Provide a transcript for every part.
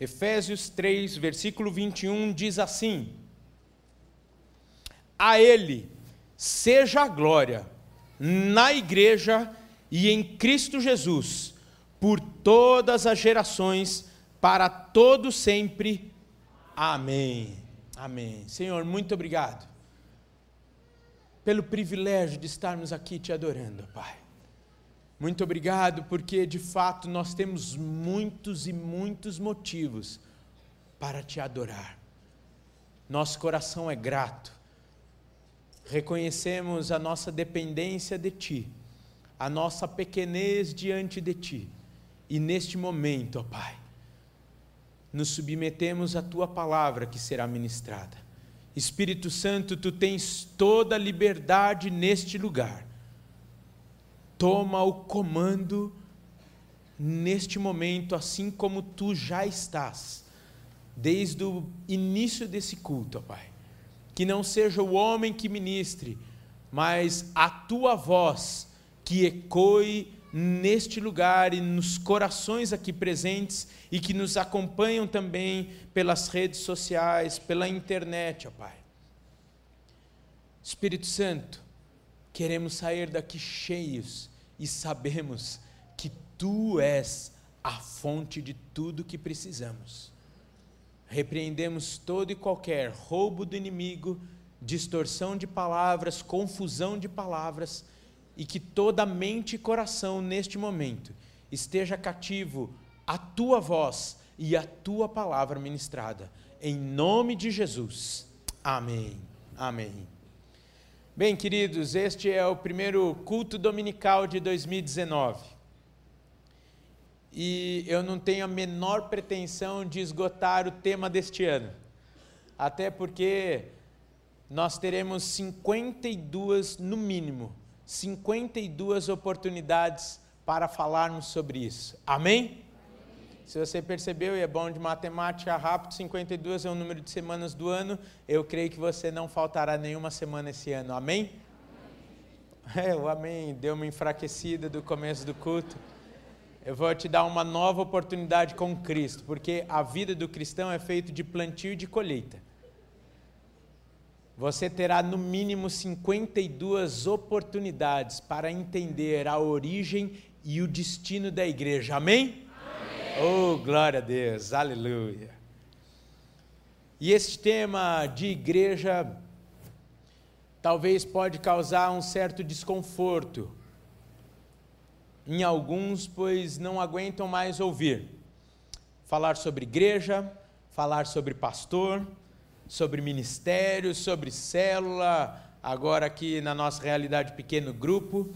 Efésios 3, versículo 21 diz assim: A Ele seja a glória na igreja e em Cristo Jesus, por todas as gerações, para todo sempre. Amém. Amém. Senhor, muito obrigado pelo privilégio de estarmos aqui te adorando, Pai. Muito obrigado, porque de fato nós temos muitos e muitos motivos para te adorar. Nosso coração é grato. Reconhecemos a nossa dependência de Ti, a nossa pequenez diante de Ti. E neste momento, ó Pai, nos submetemos à Tua palavra que será ministrada. Espírito Santo, Tu tens toda a liberdade neste lugar toma o comando neste momento, assim como tu já estás, desde o início desse culto, ó Pai. Que não seja o homem que ministre, mas a tua voz que ecoe neste lugar e nos corações aqui presentes e que nos acompanham também pelas redes sociais, pela internet, ó Pai. Espírito Santo, queremos sair daqui cheios e sabemos que tu és a fonte de tudo que precisamos. Repreendemos todo e qualquer roubo do inimigo, distorção de palavras, confusão de palavras, e que toda mente e coração neste momento esteja cativo à tua voz e à tua palavra ministrada. Em nome de Jesus. Amém. Amém. Bem, queridos, este é o primeiro culto dominical de 2019. E eu não tenho a menor pretensão de esgotar o tema deste ano. Até porque nós teremos 52, no mínimo, 52 oportunidades para falarmos sobre isso. Amém? Se você percebeu, e é bom de matemática rápido, 52 é o número de semanas do ano, eu creio que você não faltará nenhuma semana esse ano. Amém? É, o amém deu uma enfraquecida do começo do culto. Eu vou te dar uma nova oportunidade com Cristo, porque a vida do cristão é feita de plantio e de colheita. Você terá no mínimo 52 oportunidades para entender a origem e o destino da igreja. Amém? Oh, glória a Deus, aleluia. E este tema de igreja talvez pode causar um certo desconforto em alguns, pois não aguentam mais ouvir falar sobre igreja, falar sobre pastor, sobre ministério, sobre célula, agora aqui na nossa realidade pequeno grupo.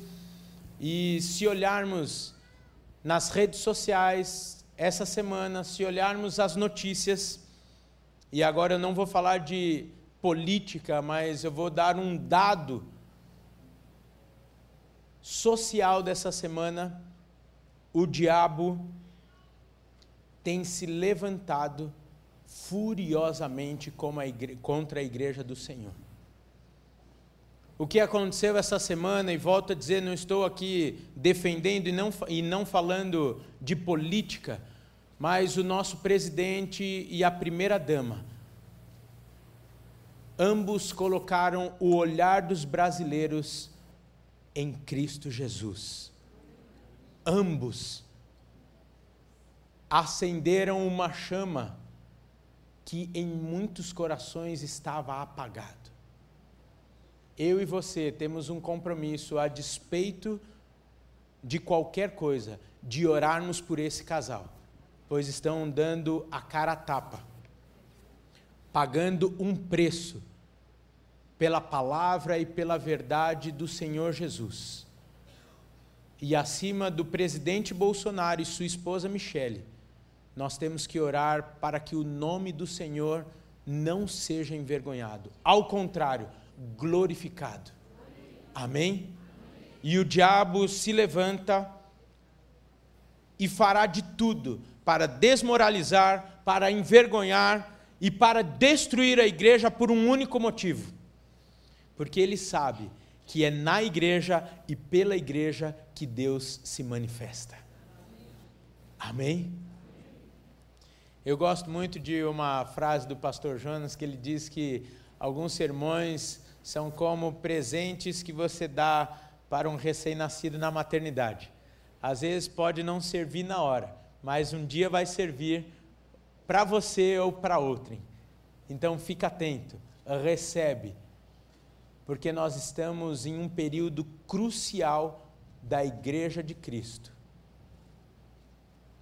E se olharmos nas redes sociais, essa semana, se olharmos as notícias, e agora eu não vou falar de política, mas eu vou dar um dado social dessa semana, o diabo tem se levantado furiosamente contra a igreja do Senhor. O que aconteceu essa semana, e volto a dizer, não estou aqui defendendo e não, e não falando de política, mas o nosso presidente e a primeira-dama, ambos colocaram o olhar dos brasileiros em Cristo Jesus. Ambos acenderam uma chama que em muitos corações estava apagado. Eu e você temos um compromisso a despeito de qualquer coisa, de orarmos por esse casal pois estão dando a cara a tapa, pagando um preço pela palavra e pela verdade do Senhor Jesus. E acima do presidente Bolsonaro e sua esposa Michele, nós temos que orar para que o nome do Senhor não seja envergonhado, ao contrário, glorificado. Amém? E o diabo se levanta e fará de tudo para desmoralizar, para envergonhar e para destruir a igreja por um único motivo. Porque ele sabe que é na igreja e pela igreja que Deus se manifesta. Amém? Eu gosto muito de uma frase do pastor Jonas que ele diz que alguns sermões são como presentes que você dá para um recém-nascido na maternidade. Às vezes pode não servir na hora, mas um dia vai servir para você ou para outrem. Então fica atento, recebe, porque nós estamos em um período crucial da Igreja de Cristo.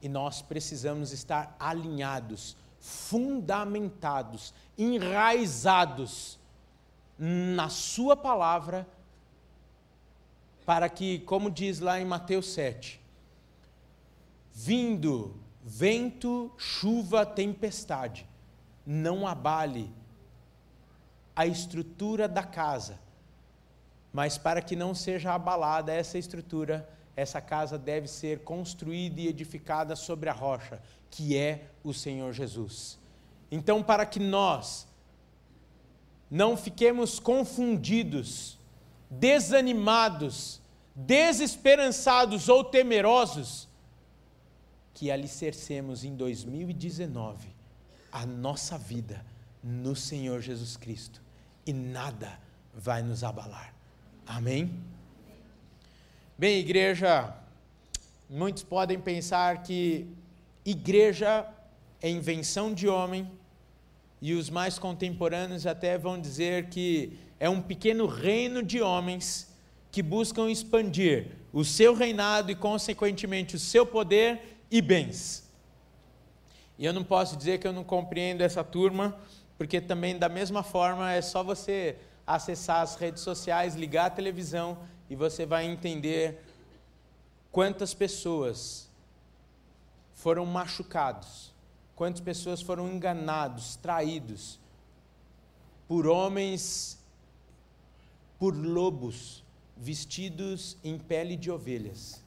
E nós precisamos estar alinhados, fundamentados, enraizados na Sua palavra, para que, como diz lá em Mateus 7, vindo vento, chuva, tempestade, não abale a estrutura da casa, mas para que não seja abalada essa estrutura, essa casa deve ser construída e edificada sobre a rocha, que é o Senhor Jesus. Então, para que nós não fiquemos confundidos, desanimados, desesperançados ou temerosos, que alicercemos em 2019 a nossa vida no Senhor Jesus Cristo e nada vai nos abalar. Amém? Bem, igreja, muitos podem pensar que igreja é invenção de homem, e os mais contemporâneos até vão dizer que é um pequeno reino de homens que buscam expandir o seu reinado e, consequentemente, o seu poder e bens. E eu não posso dizer que eu não compreendo essa turma, porque também, da mesma forma, é só você acessar as redes sociais, ligar a televisão e você vai entender quantas pessoas foram machucados, quantas pessoas foram enganados, traídos por homens, por lobos vestidos em pele de ovelhas,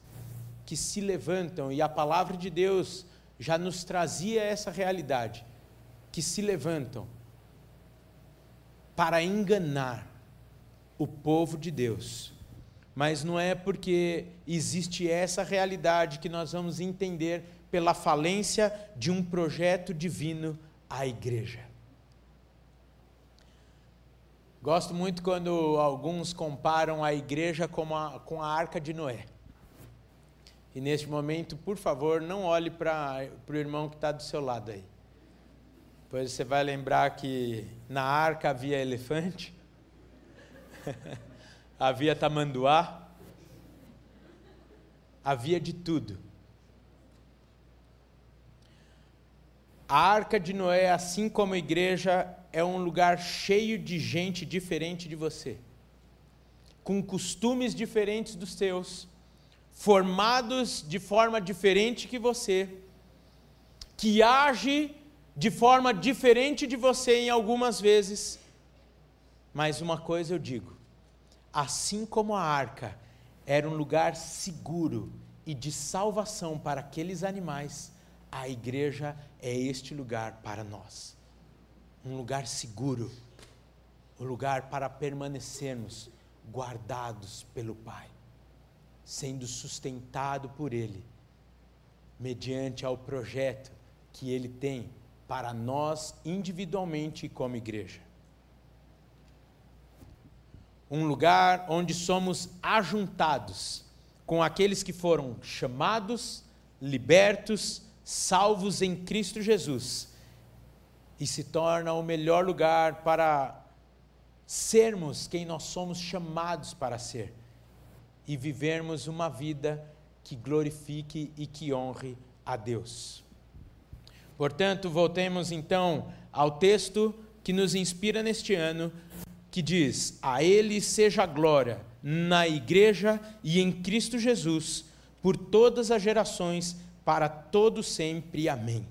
que se levantam, e a palavra de Deus já nos trazia essa realidade, que se levantam para enganar o povo de Deus. Mas não é porque existe essa realidade que nós vamos entender pela falência de um projeto divino à igreja. Gosto muito quando alguns comparam a igreja com a, com a arca de Noé. E neste momento, por favor, não olhe para o irmão que está do seu lado aí. Pois você vai lembrar que na arca havia elefante. havia tamanduá, havia de tudo. A arca de Noé, assim como a igreja, é um lugar cheio de gente diferente de você, com costumes diferentes dos seus, formados de forma diferente que você, que age de forma diferente de você em algumas vezes. Mas uma coisa eu digo: assim como a arca era um lugar seguro e de salvação para aqueles animais, a igreja é este lugar para nós. Um lugar seguro, um lugar para permanecermos guardados pelo Pai, sendo sustentado por Ele, mediante ao projeto que Ele tem para nós individualmente e como igreja. Um lugar onde somos ajuntados com aqueles que foram chamados, libertos, salvos em Cristo Jesus, e se torna o melhor lugar para sermos quem nós somos chamados para ser e vivermos uma vida que glorifique e que honre a Deus. Portanto, voltemos então ao texto que nos inspira neste ano, que diz: A Ele seja glória na Igreja e em Cristo Jesus, por todas as gerações, para todo sempre. Amém.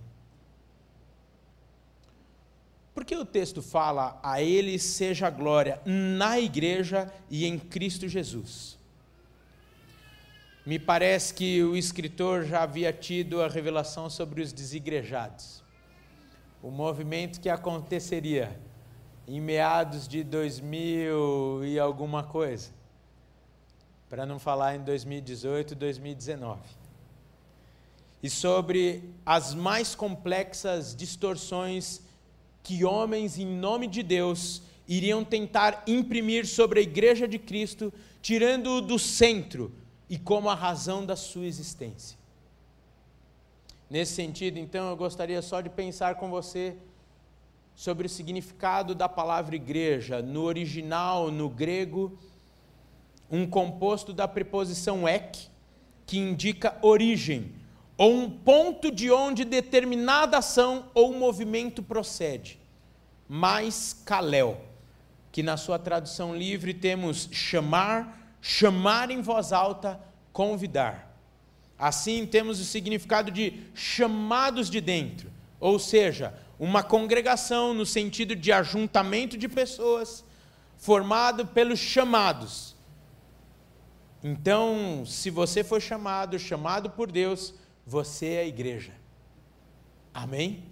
Por que o texto fala a Ele seja glória na Igreja e em Cristo Jesus? Me parece que o escritor já havia tido a revelação sobre os desigrejados, o movimento que aconteceria em meados de 2000 e alguma coisa, para não falar em 2018, 2019. E sobre as mais complexas distorções que homens, em nome de Deus, iriam tentar imprimir sobre a Igreja de Cristo, tirando-o do centro e como a razão da sua existência. Nesse sentido, então, eu gostaria só de pensar com você sobre o significado da palavra igreja. No original, no grego, um composto da preposição ek, que indica origem, ou um ponto de onde determinada ação ou movimento procede. Mais kalel, que na sua tradução livre temos chamar, chamar em voz alta, convidar. Assim temos o significado de chamados de dentro, ou seja, uma congregação no sentido de ajuntamento de pessoas formado pelos chamados. Então, se você for chamado, chamado por Deus, você é a igreja. Amém?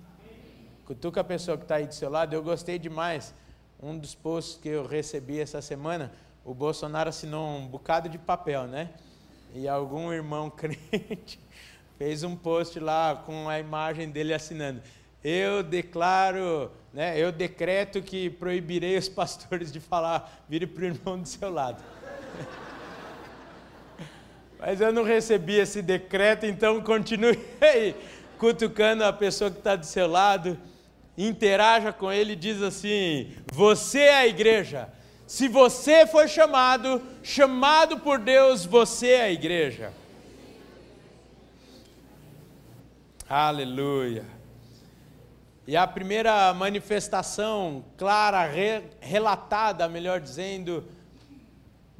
Cutuca a pessoa que está aí do seu lado, eu gostei demais. Um dos posts que eu recebi essa semana, o Bolsonaro assinou um bocado de papel, né? E algum irmão crente fez um post lá com a imagem dele assinando eu declaro, né, eu decreto que proibirei os pastores de falar, vire para o irmão do seu lado. Mas eu não recebi esse decreto, então continue aí, cutucando a pessoa que está do seu lado, interaja com ele e diz assim: Você é a igreja. Se você foi chamado, chamado por Deus, você é a igreja. Aleluia. E a primeira manifestação clara, re, relatada, melhor dizendo,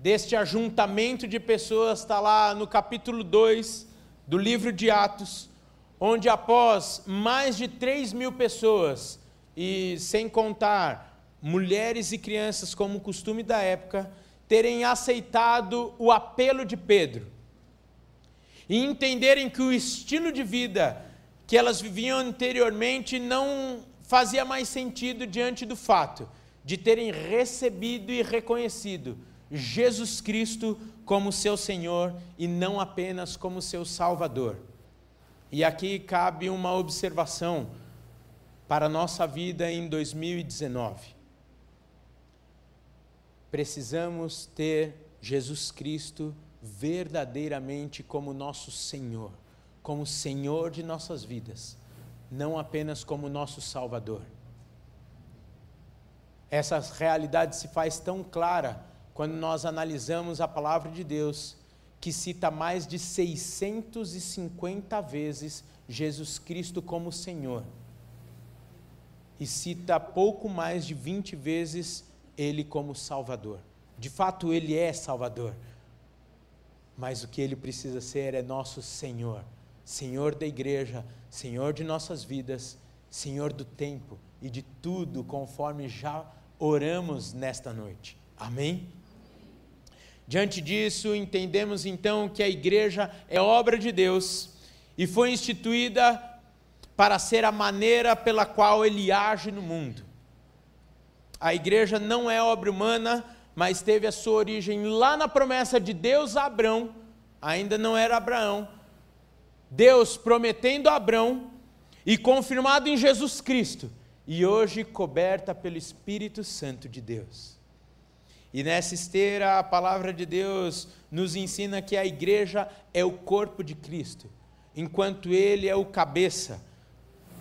deste ajuntamento de pessoas está lá no capítulo 2 do livro de Atos, onde após mais de 3 mil pessoas, e sem contar mulheres e crianças, como costume da época, terem aceitado o apelo de Pedro e entenderem que o estilo de vida que elas viviam anteriormente não fazia mais sentido diante do fato de terem recebido e reconhecido Jesus Cristo como seu Senhor e não apenas como seu Salvador. E aqui cabe uma observação para a nossa vida em 2019. Precisamos ter Jesus Cristo verdadeiramente como nosso Senhor como Senhor de nossas vidas, não apenas como nosso Salvador. Essa realidade se faz tão clara quando nós analisamos a palavra de Deus, que cita mais de 650 vezes Jesus Cristo como Senhor. E cita pouco mais de 20 vezes Ele como Salvador. De fato, Ele é Salvador. Mas o que Ele precisa ser é nosso Senhor Senhor da igreja, Senhor de nossas vidas, Senhor do tempo e de tudo, conforme já oramos nesta noite. Amém? Diante disso, entendemos então que a igreja é obra de Deus e foi instituída para ser a maneira pela qual ele age no mundo. A igreja não é obra humana, mas teve a sua origem lá na promessa de Deus a Abraão, ainda não era Abraão, Deus prometendo a Abraão e confirmado em Jesus Cristo, e hoje coberta pelo Espírito Santo de Deus. E nessa esteira, a palavra de Deus nos ensina que a igreja é o corpo de Cristo, enquanto ele é o cabeça.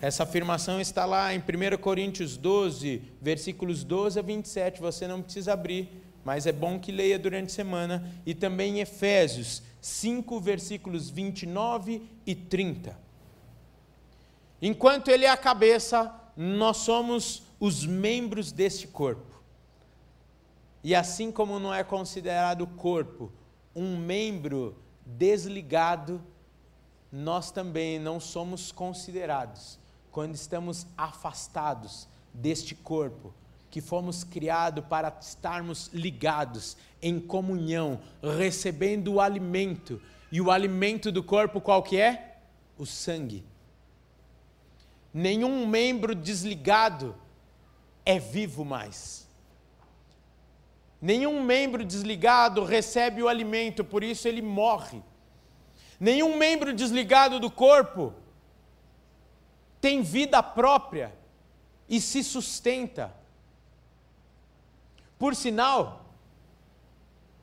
Essa afirmação está lá em 1 Coríntios 12, versículos 12 a 27, você não precisa abrir, mas é bom que leia durante a semana, e também em Efésios 5, versículos 29 e 30. Enquanto ele é a cabeça, nós somos os membros deste corpo. E assim como não é considerado corpo um membro desligado, nós também não somos considerados quando estamos afastados deste corpo, que fomos criados para estarmos ligados em comunhão, recebendo o alimento. E o alimento do corpo qual que é? O sangue. Nenhum membro desligado é vivo mais. Nenhum membro desligado recebe o alimento, por isso ele morre. Nenhum membro desligado do corpo tem vida própria e se sustenta. Por sinal,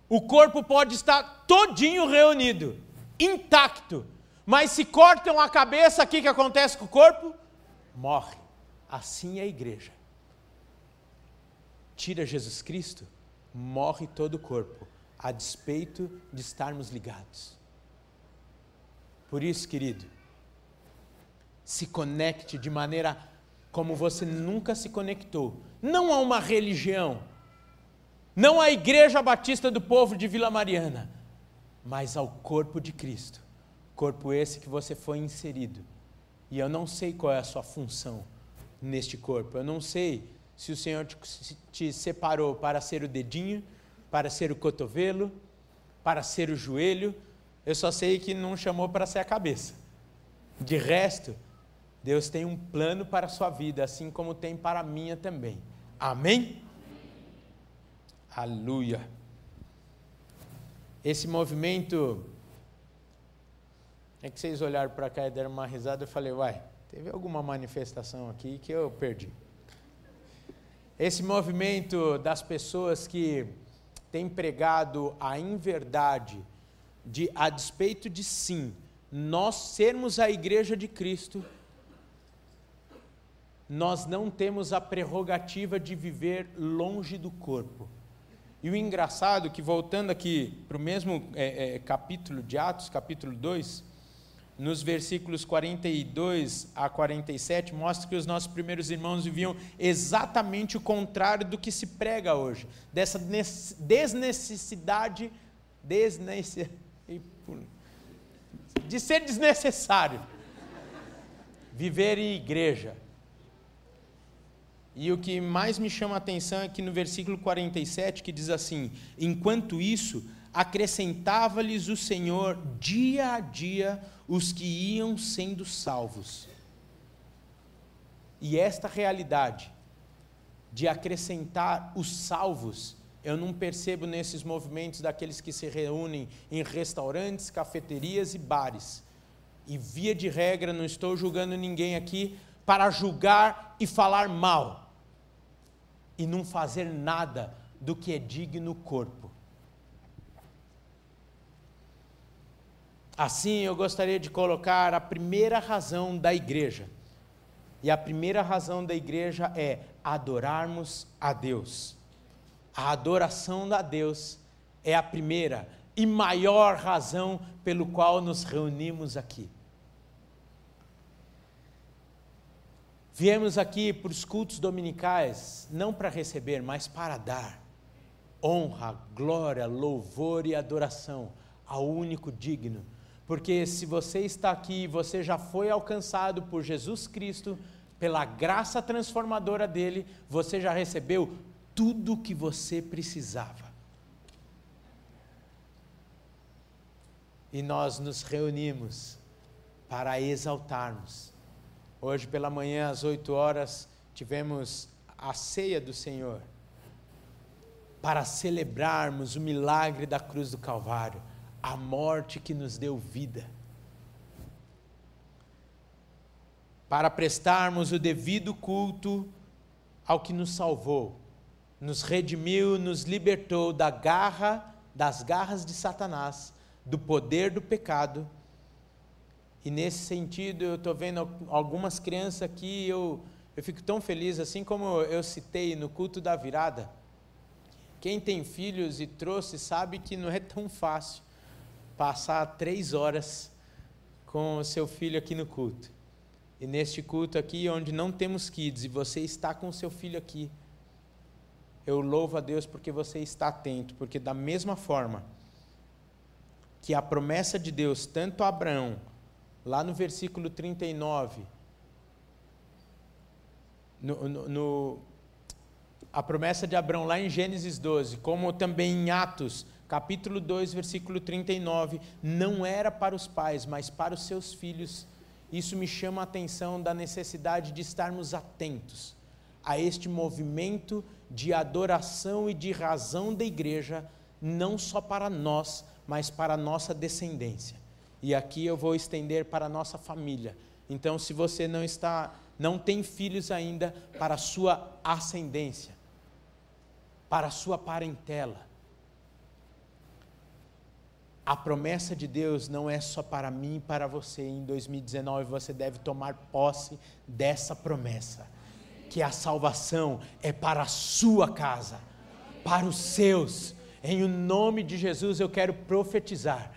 o corpo pode estar todinho reunido, intacto, mas se cortam a cabeça, o que, que acontece com o corpo? Morre. Assim é a igreja. Tira Jesus Cristo, morre todo o corpo, a despeito de estarmos ligados. Por isso, querido, se conecte de maneira como você nunca se conectou. Não a uma religião, não à Igreja Batista do Povo de Vila Mariana, mas ao corpo de Cristo. Corpo esse que você foi inserido. E eu não sei qual é a sua função neste corpo. Eu não sei se o Senhor te, separou para ser o dedinho, para ser o cotovelo, para ser o joelho. Eu só sei que não chamou para ser a cabeça. De resto, Deus tem um plano para a sua vida, assim como tem para a minha também. Amém? Aleluia. Esse movimento. É que vocês olharam para cá e deram uma risada, eu falei, uai, teve alguma manifestação aqui que eu perdi. Esse movimento das pessoas que têm pregado a inverdade, de a despeito de sim, nós sermos a igreja de Cristo, nós não temos a prerrogativa de viver longe do corpo. E o engraçado é que, voltando aqui para o mesmo é, é, capítulo de Atos, capítulo 2, nos versículos 42 a 47, mostra que os nossos primeiros irmãos viviam exatamente o contrário do que se prega hoje, dessa desnecessidade, de ser desnecessário. Viver em igreja. E o que mais me chama a atenção é que no versículo 47, que diz assim: Enquanto isso, acrescentava-lhes o Senhor dia a dia os que iam sendo salvos. E esta realidade de acrescentar os salvos, eu não percebo nesses movimentos daqueles que se reúnem em restaurantes, cafeterias e bares. E via de regra, não estou julgando ninguém aqui para julgar e falar mal e não fazer nada do que é digno corpo. Assim, eu gostaria de colocar a primeira razão da igreja. E a primeira razão da igreja é adorarmos a Deus. A adoração a Deus é a primeira e maior razão pelo qual nos reunimos aqui. Viemos aqui para os cultos dominicais, não para receber, mas para dar honra, glória, louvor e adoração ao único digno. Porque se você está aqui, você já foi alcançado por Jesus Cristo, pela graça transformadora dele, você já recebeu tudo o que você precisava. E nós nos reunimos para exaltarmos Hoje pela manhã, às 8 horas, tivemos a ceia do Senhor para celebrarmos o milagre da cruz do Calvário, a morte que nos deu vida. Para prestarmos o devido culto ao que nos salvou, nos redimiu, nos libertou da garra, das garras de Satanás, do poder do pecado e nesse sentido, eu estou vendo algumas crianças aqui, eu, eu fico tão feliz, assim como eu citei no culto da virada. Quem tem filhos e trouxe sabe que não é tão fácil passar três horas com o seu filho aqui no culto. E neste culto aqui, onde não temos kids, e você está com o seu filho aqui, eu louvo a Deus porque você está atento, porque da mesma forma que a promessa de Deus, tanto a Abraão lá no versículo 39, no, no, no, a promessa de Abraão, lá em Gênesis 12, como também em Atos, capítulo 2, versículo 39, não era para os pais, mas para os seus filhos. Isso me chama a atenção da necessidade de estarmos atentos a este movimento de adoração e de razão da igreja, não só para nós, mas para a nossa descendência. E aqui eu vou estender para a nossa família. Então, se você não está, não tem filhos ainda, para a sua ascendência, para a sua parentela. A promessa de Deus não é só para mim e para você. Em 2019 você deve tomar posse dessa promessa, que a salvação é para a sua casa, para os seus. Em o nome de Jesus eu quero profetizar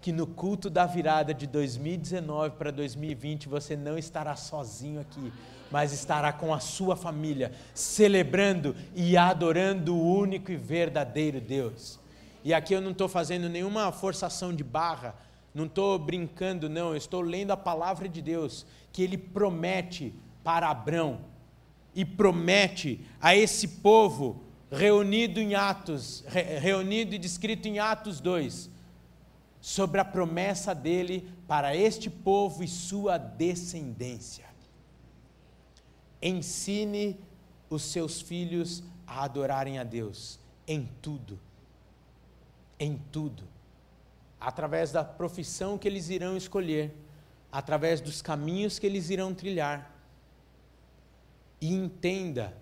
que no culto da virada de 2019 para 2020 você não estará sozinho aqui, mas estará com a sua família, celebrando e adorando o único e verdadeiro Deus. E aqui eu não estou fazendo nenhuma forçação de barra, não estou brincando, não, eu estou lendo a palavra de Deus, que ele promete para Abrão e promete a esse povo reunido em Atos, reunido e descrito em Atos 2, sobre a promessa dele para este povo e sua descendência. Ensine os seus filhos a adorarem a Deus em tudo. Em tudo. Através da profissão que eles irão escolher, através dos caminhos que eles irão trilhar. E entenda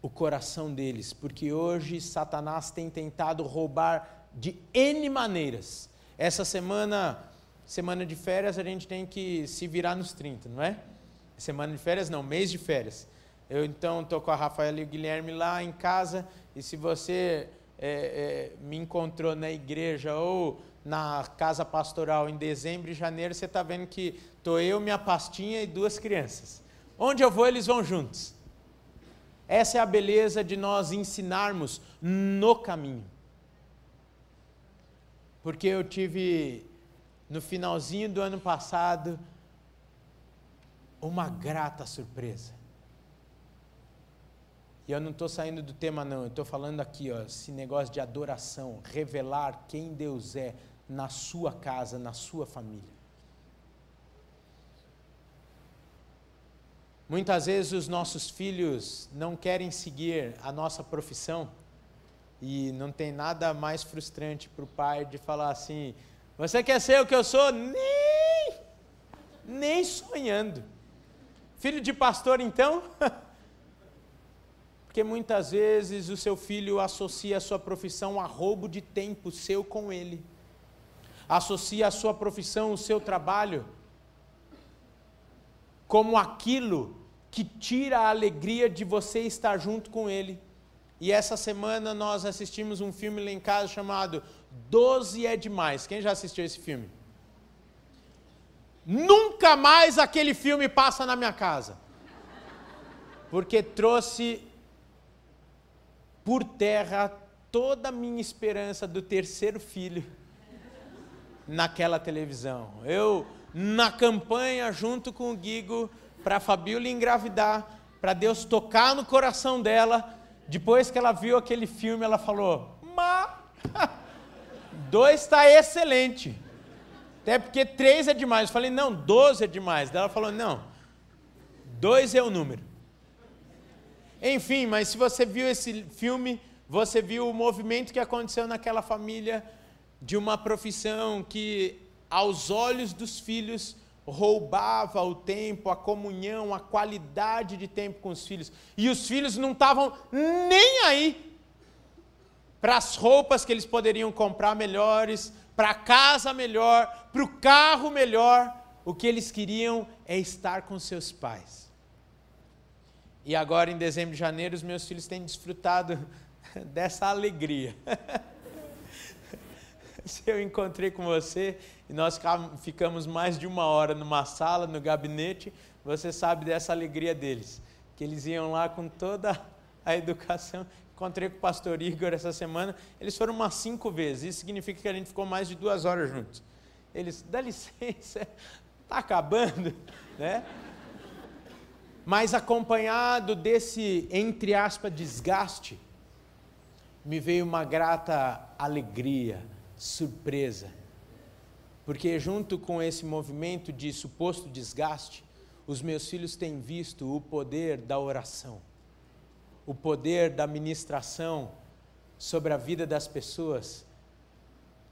o coração deles, porque hoje Satanás tem tentado roubar de N maneiras essa semana, semana de férias, a gente tem que se virar nos 30, não é? Semana de férias não, mês de férias. Eu então estou com a Rafaela e o Guilherme lá em casa, e se você é, é, me encontrou na igreja ou na casa pastoral em dezembro e janeiro, você está vendo que estou eu, minha pastinha e duas crianças. Onde eu vou, eles vão juntos. Essa é a beleza de nós ensinarmos no caminho. Porque eu tive, no finalzinho do ano passado, uma grata surpresa. E eu não estou saindo do tema, não, eu estou falando aqui, ó, esse negócio de adoração, revelar quem Deus é na sua casa, na sua família. Muitas vezes os nossos filhos não querem seguir a nossa profissão e não tem nada mais frustrante para o pai de falar assim: Você quer ser o que eu sou? Nem, nem sonhando. Filho de pastor, então? Porque muitas vezes o seu filho associa a sua profissão a roubo de tempo seu com ele. Associa a sua profissão, o seu trabalho, como aquilo que tira a alegria de você estar junto com ele. E essa semana nós assistimos um filme lá em casa chamado Doze é Demais. Quem já assistiu esse filme? Nunca mais aquele filme passa na minha casa. Porque trouxe por terra toda a minha esperança do terceiro filho naquela televisão. Eu, na campanha, junto com o Guigo, para a Fabíola engravidar, para Deus tocar no coração dela depois que ela viu aquele filme, ela falou: Mas dois está excelente. Até porque três é demais. Eu falei: Não, doze é demais. Daí ela falou: Não, dois é o número. Enfim, mas se você viu esse filme, você viu o movimento que aconteceu naquela família de uma profissão que, aos olhos dos filhos, roubava o tempo, a comunhão, a qualidade de tempo com os filhos. E os filhos não estavam nem aí para as roupas que eles poderiam comprar melhores, para a casa melhor, para o carro melhor. O que eles queriam é estar com seus pais. E agora, em dezembro e janeiro, os meus filhos têm desfrutado dessa alegria. Se eu encontrei com você e nós ficamos mais de uma hora numa sala, no gabinete, você sabe dessa alegria deles, que eles iam lá com toda a educação. Encontrei com o pastor Igor essa semana, eles foram umas cinco vezes, isso significa que a gente ficou mais de duas horas juntos. Eles, dá licença, está acabando, né? Mas acompanhado desse, entre aspas, desgaste, me veio uma grata alegria, surpresa porque, junto com esse movimento de suposto desgaste, os meus filhos têm visto o poder da oração, o poder da ministração sobre a vida das pessoas,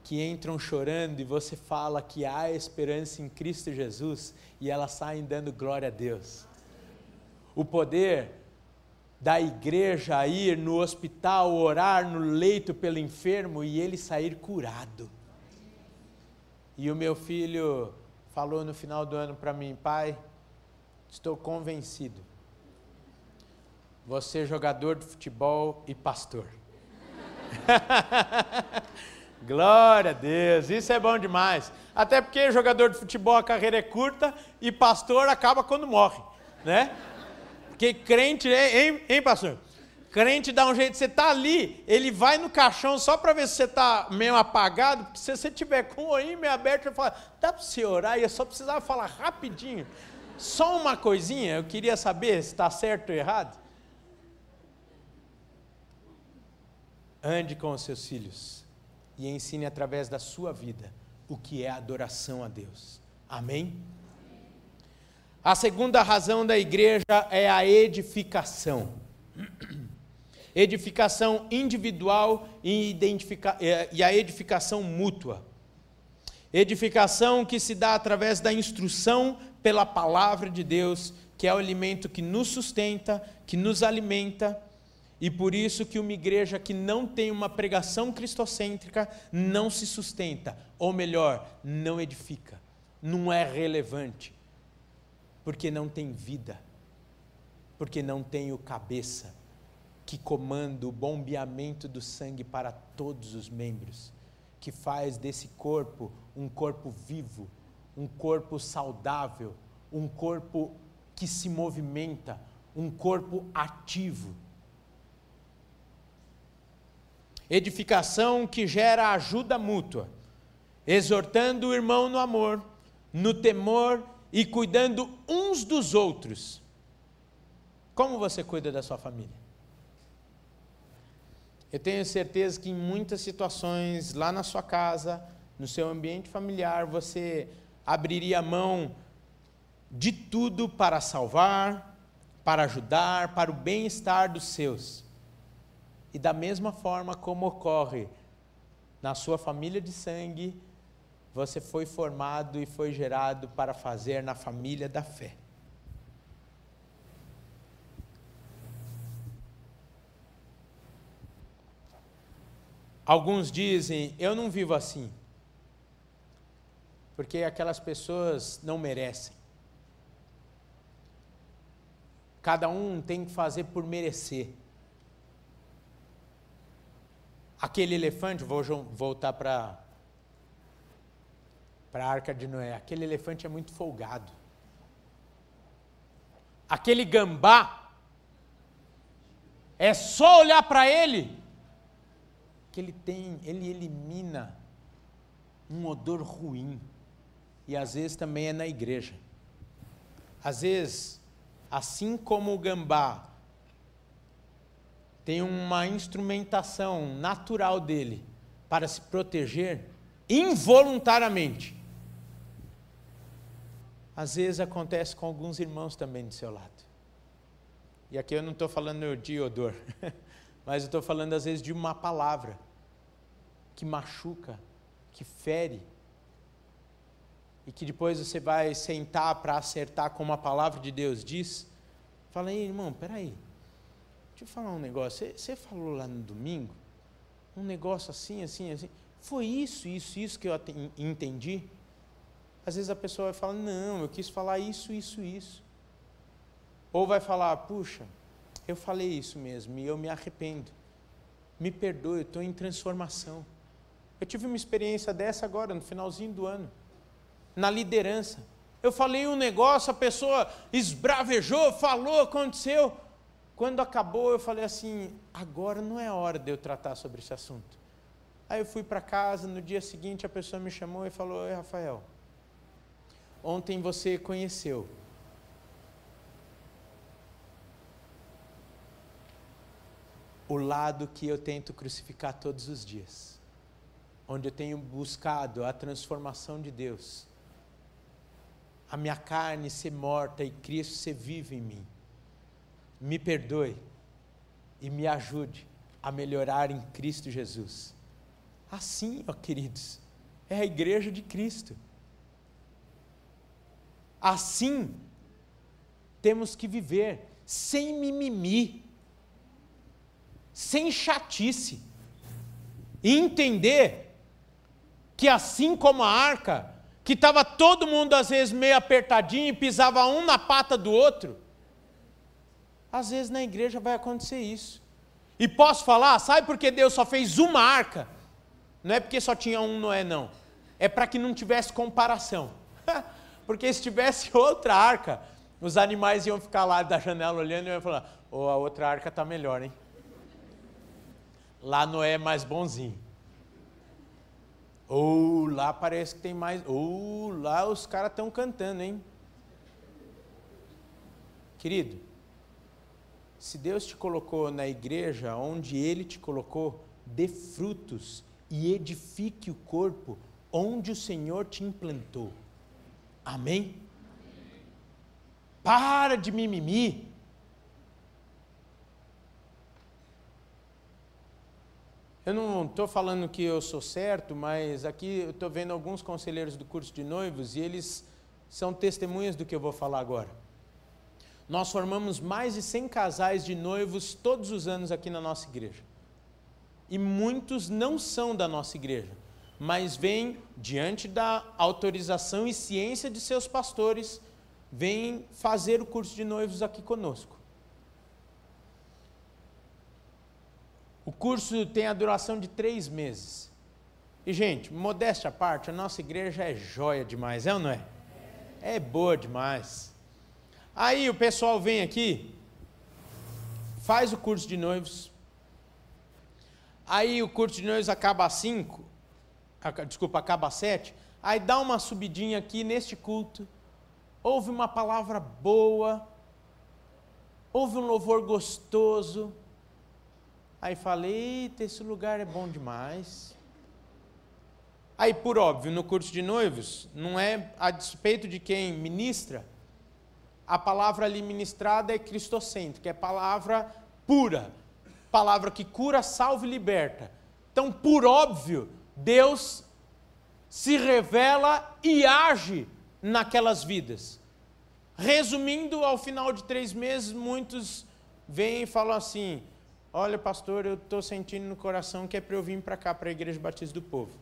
que entram chorando e você fala que há esperança em Cristo Jesus e elas saem dando glória a Deus. O poder da igreja ir no hospital, orar no leito pelo enfermo e ele sair curado. E o meu filho falou no final do ano para mim, pai, estou convencido. Você é jogador de futebol e pastor. Glória a Deus, isso é bom demais. Até porque jogador de futebol a carreira é curta e pastor acaba quando morre, né? Porque crente, hein, hein pastor? Crente dá um jeito, você tá ali, ele vai no caixão só para ver se você está meio apagado, porque se você tiver com o olhinho meio aberto, ele fala, dá para você orar? E eu só precisava falar rapidinho. Só uma coisinha, eu queria saber se está certo ou errado. Ande com os seus filhos e ensine através da sua vida o que é adoração a Deus. Amém? A segunda razão da igreja é a edificação. Edificação individual e, eh, e a edificação mútua. Edificação que se dá através da instrução pela palavra de Deus, que é o alimento que nos sustenta, que nos alimenta, e por isso que uma igreja que não tem uma pregação cristocêntrica não se sustenta, ou melhor, não edifica, não é relevante porque não tem vida, porque não tem o cabeça que comanda o bombeamento do sangue para todos os membros, que faz desse corpo um corpo vivo, um corpo saudável, um corpo que se movimenta, um corpo ativo. Edificação que gera ajuda mútua, exortando o irmão no amor, no temor e cuidando uns dos outros. Como você cuida da sua família? Eu tenho certeza que em muitas situações, lá na sua casa, no seu ambiente familiar, você abriria mão de tudo para salvar, para ajudar, para o bem-estar dos seus. E da mesma forma como ocorre na sua família de sangue, você foi formado e foi gerado para fazer na família da fé. Alguns dizem, eu não vivo assim, porque aquelas pessoas não merecem. Cada um tem que fazer por merecer. Aquele elefante, vou voltar para para a arca de Noé. Aquele elefante é muito folgado. Aquele gambá, é só olhar para ele que ele tem, ele elimina um odor ruim. E às vezes também é na igreja. Às vezes, assim como o gambá tem uma instrumentação natural dele para se proteger involuntariamente, às vezes acontece com alguns irmãos também do seu lado. E aqui eu não estou falando de odor, mas eu estou falando às vezes de uma palavra que machuca, que fere, e que depois você vai sentar para acertar como a palavra de Deus diz. Fala aí, irmão, peraí, deixa eu falar um negócio. Você, falou lá no domingo um negócio assim, assim, assim. Foi isso, isso, isso que eu entendi? Às vezes a pessoa vai falar, não, eu quis falar isso, isso, isso. Ou vai falar, puxa, eu falei isso mesmo e eu me arrependo. Me perdoe, eu estou em transformação. Eu tive uma experiência dessa agora, no finalzinho do ano, na liderança. Eu falei um negócio, a pessoa esbravejou, falou, aconteceu. Quando acabou, eu falei assim: agora não é hora de eu tratar sobre esse assunto. Aí eu fui para casa, no dia seguinte a pessoa me chamou e falou: Oi, Rafael, ontem você conheceu. O lado que eu tento crucificar todos os dias, onde eu tenho buscado a transformação de Deus, a minha carne ser morta e Cristo ser vivo em mim. Me perdoe e me ajude a melhorar em Cristo Jesus. Assim, ó queridos, é a igreja de Cristo. Assim temos que viver, sem mimimi, sem chatice, e entender que assim como a arca, que estava todo mundo às vezes meio apertadinho e pisava um na pata do outro, às vezes na igreja vai acontecer isso. E posso falar, sabe por que Deus só fez uma arca? Não é porque só tinha um Noé, não. É para que não tivesse comparação. porque se tivesse outra arca, os animais iam ficar lá da janela olhando e iam falar: oh, a outra arca está melhor, hein? Lá Noé é mais bonzinho. Ou oh, lá parece que tem mais. Ou oh, lá os caras estão cantando, hein? Querido, se Deus te colocou na igreja onde Ele te colocou, dê frutos e edifique o corpo onde o Senhor te implantou. Amém? Para de mimimi. Eu não estou falando que eu sou certo, mas aqui eu estou vendo alguns conselheiros do curso de noivos e eles são testemunhas do que eu vou falar agora. Nós formamos mais de 100 casais de noivos todos os anos aqui na nossa igreja. E muitos não são da nossa igreja, mas vêm diante da autorização e ciência de seus pastores, vêm fazer o curso de noivos aqui conosco. O curso tem a duração de três meses. E, gente, modéstia à parte, a nossa igreja é joia demais, é ou não é? É boa demais. Aí o pessoal vem aqui, faz o curso de noivos. Aí o curso de noivos acaba às 5, desculpa, acaba às 7. Aí dá uma subidinha aqui neste culto. Ouve uma palavra boa. Ouve um louvor gostoso. Aí fala: Eita, esse lugar é bom demais. Aí, por óbvio, no curso de noivos, não é a despeito de quem ministra, a palavra ali ministrada é cristocêntrica, é palavra pura, palavra que cura, salva e liberta. Então, por óbvio, Deus se revela e age naquelas vidas. Resumindo, ao final de três meses, muitos vêm e falam assim: Olha, pastor, eu estou sentindo no coração que é para eu vir para cá, para a Igreja Batista do Povo.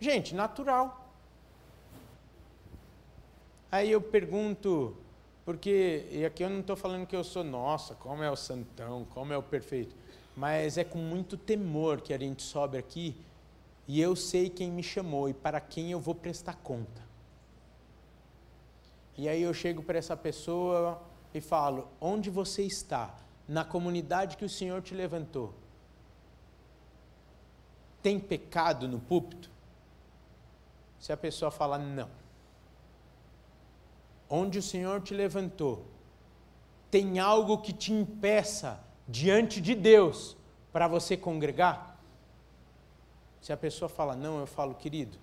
Gente, natural. Aí eu pergunto, porque, e aqui eu não estou falando que eu sou, nossa, como é o santão, como é o perfeito, mas é com muito temor que a gente sobe aqui e eu sei quem me chamou e para quem eu vou prestar conta. E aí eu chego para essa pessoa e falo: onde você está? Na comunidade que o Senhor te levantou. Tem pecado no púlpito? Se a pessoa fala não onde o Senhor te levantou, tem algo que te impeça diante de Deus para você congregar? Se a pessoa fala, não, eu falo, querido,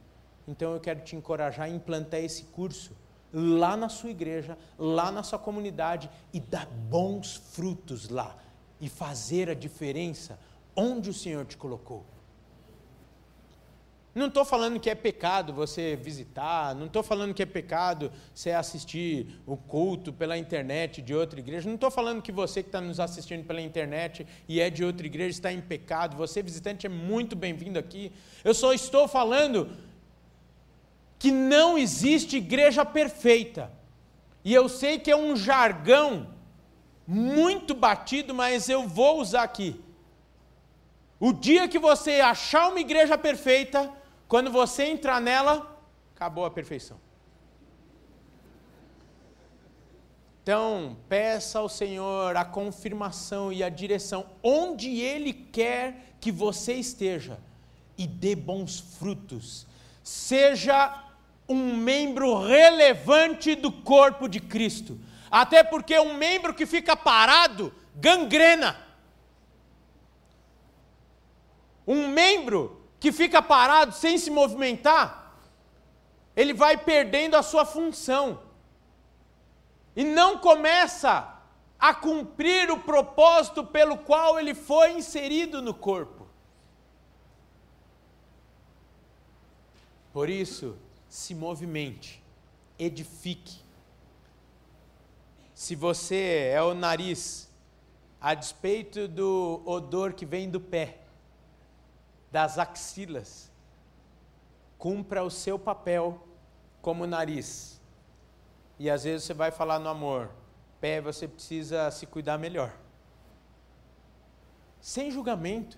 então eu quero te encorajar a implantar esse curso lá na sua igreja, lá na sua comunidade e dar bons frutos lá e fazer a diferença onde o Senhor te colocou. Não estou falando que é pecado você visitar, não estou falando que é pecado você assistir o culto pela internet de outra igreja, não estou falando que você que está nos assistindo pela internet e é de outra igreja está em pecado, você visitante é muito bem-vindo aqui. Eu só estou falando que não existe igreja perfeita. E eu sei que é um jargão muito batido, mas eu vou usar aqui. O dia que você achar uma igreja perfeita, quando você entrar nela, acabou a perfeição. Então, peça ao Senhor a confirmação e a direção onde Ele quer que você esteja e dê bons frutos. Seja um membro relevante do corpo de Cristo. Até porque um membro que fica parado gangrena. Um membro que fica parado sem se movimentar, ele vai perdendo a sua função e não começa a cumprir o propósito pelo qual ele foi inserido no corpo. Por isso, se movimente, edifique. Se você é o nariz, a despeito do odor que vem do pé, das axilas, cumpra o seu papel como nariz. E às vezes você vai falar no amor, pé você precisa se cuidar melhor. Sem julgamento,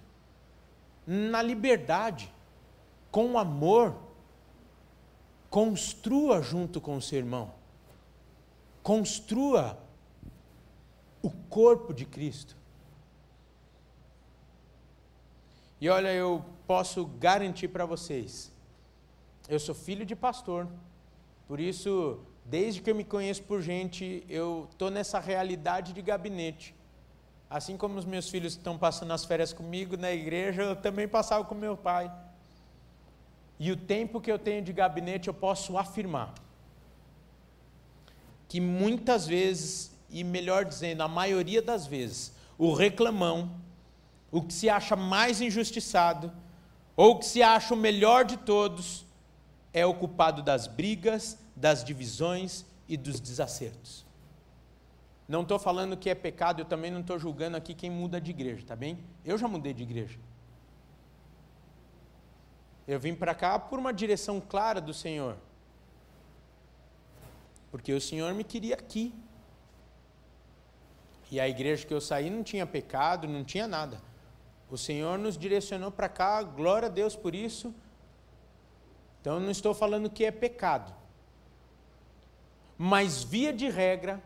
na liberdade, com amor, construa junto com o seu irmão. Construa o corpo de Cristo. E olha, eu posso garantir para vocês, eu sou filho de pastor, por isso, desde que eu me conheço por gente, eu estou nessa realidade de gabinete. Assim como os meus filhos estão passando as férias comigo na igreja, eu também passava com meu pai. E o tempo que eu tenho de gabinete, eu posso afirmar que muitas vezes, e melhor dizendo, a maioria das vezes, o reclamão, o que se acha mais injustiçado, ou o que se acha o melhor de todos, é o culpado das brigas, das divisões e dos desacertos. Não estou falando que é pecado, eu também não estou julgando aqui quem muda de igreja, tá bem? Eu já mudei de igreja. Eu vim para cá por uma direção clara do Senhor. Porque o Senhor me queria aqui. E a igreja que eu saí não tinha pecado, não tinha nada. O Senhor nos direcionou para cá, glória a Deus por isso. Então não estou falando que é pecado. Mas via de regra,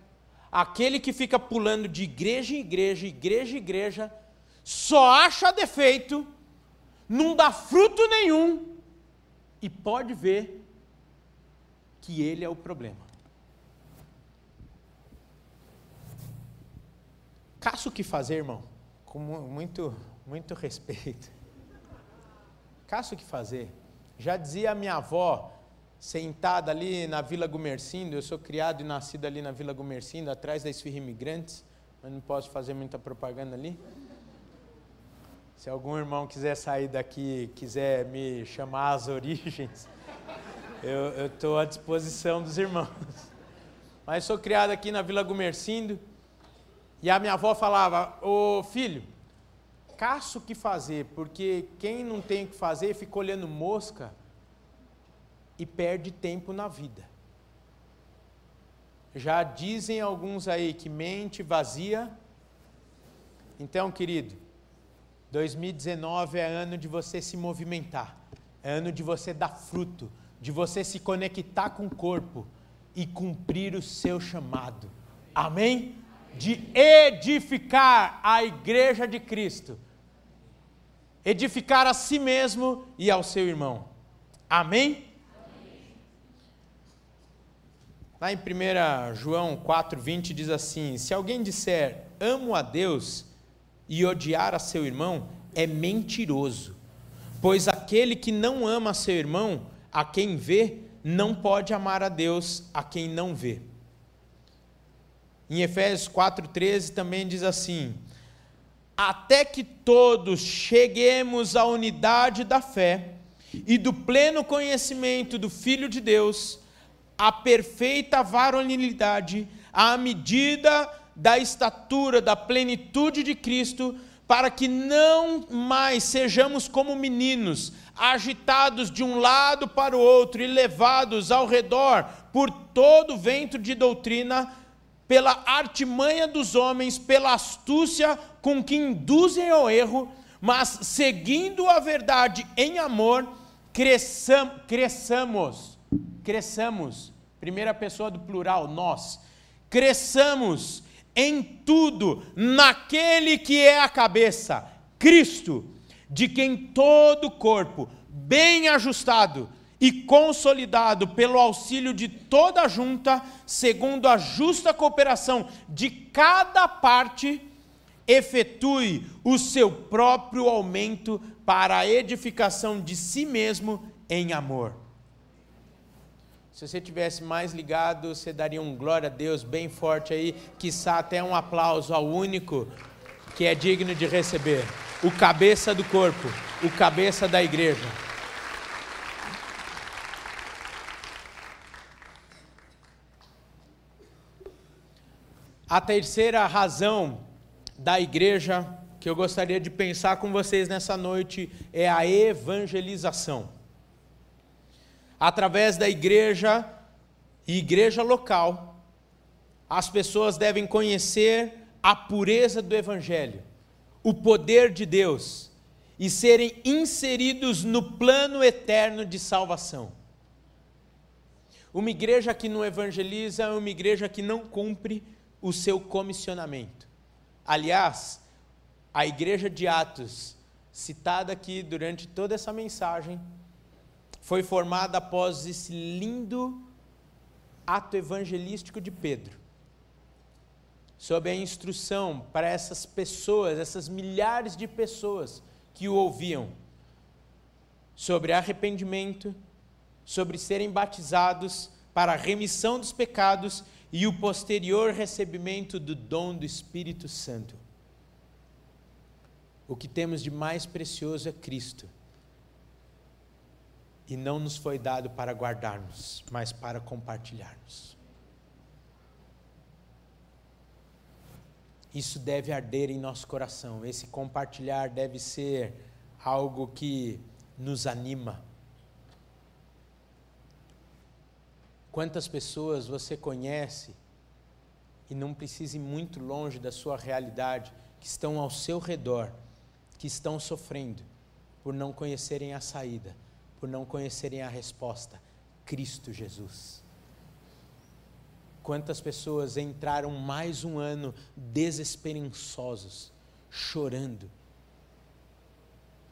aquele que fica pulando de igreja em igreja, igreja em igreja, só acha defeito, não dá fruto nenhum e pode ver que ele é o problema. Caça o que fazer, irmão, com muito, muito respeito. Caça o que fazer. Já dizia a minha avó, sentada ali na Vila Gumercindo, eu sou criado e nascido ali na Vila Gumercindo, atrás da Esfirra Imigrantes, mas não posso fazer muita propaganda ali. Se algum irmão quiser sair daqui, quiser me chamar às origens, eu estou à disposição dos irmãos. Mas sou criado aqui na Vila Gumercindo, e a minha avó falava, ô filho, caça o que fazer, porque quem não tem o que fazer fica olhando mosca, e perde tempo na vida. Já dizem alguns aí que mente vazia. Então, querido, 2019 é ano de você se movimentar, é ano de você dar fruto, de você se conectar com o corpo e cumprir o seu chamado. Amém? De edificar a igreja de Cristo, edificar a si mesmo e ao seu irmão. Amém? Lá em 1 João 4,20 diz assim: Se alguém disser amo a Deus e odiar a seu irmão, é mentiroso. Pois aquele que não ama seu irmão, a quem vê, não pode amar a Deus a quem não vê. Em Efésios 4,13 também diz assim: Até que todos cheguemos à unidade da fé e do pleno conhecimento do Filho de Deus a perfeita varonilidade, à medida da estatura, da plenitude de Cristo, para que não mais sejamos como meninos, agitados de um lado para o outro e levados ao redor por todo vento de doutrina, pela artimanha dos homens, pela astúcia com que induzem ao erro, mas seguindo a verdade em amor, cresçam, cresçamos. Cresçamos, primeira pessoa do plural, nós, cresçamos em tudo naquele que é a cabeça, Cristo, de quem todo o corpo, bem ajustado e consolidado pelo auxílio de toda a junta, segundo a justa cooperação de cada parte, efetue o seu próprio aumento para a edificação de si mesmo em amor. Se você tivesse mais ligado, você daria um glória a Deus bem forte aí, quizá até um aplauso ao único que é digno de receber, o cabeça do corpo, o cabeça da igreja. A terceira razão da igreja que eu gostaria de pensar com vocês nessa noite é a evangelização. Através da igreja e igreja local, as pessoas devem conhecer a pureza do evangelho, o poder de Deus e serem inseridos no plano eterno de salvação. Uma igreja que não evangeliza é uma igreja que não cumpre o seu comissionamento. Aliás, a igreja de Atos, citada aqui durante toda essa mensagem, foi formada após esse lindo ato evangelístico de Pedro, sob a instrução para essas pessoas, essas milhares de pessoas que o ouviam, sobre arrependimento, sobre serem batizados para a remissão dos pecados e o posterior recebimento do dom do Espírito Santo. O que temos de mais precioso é Cristo. E não nos foi dado para guardarmos, mas para compartilharmos. Isso deve arder em nosso coração. Esse compartilhar deve ser algo que nos anima Quantas pessoas você conhece e não precisa ir muito longe da sua realidade, que estão ao seu redor, que estão sofrendo por não conhecerem a saída, por não conhecerem a resposta: Cristo Jesus. Quantas pessoas entraram mais um ano desesperançosos, chorando,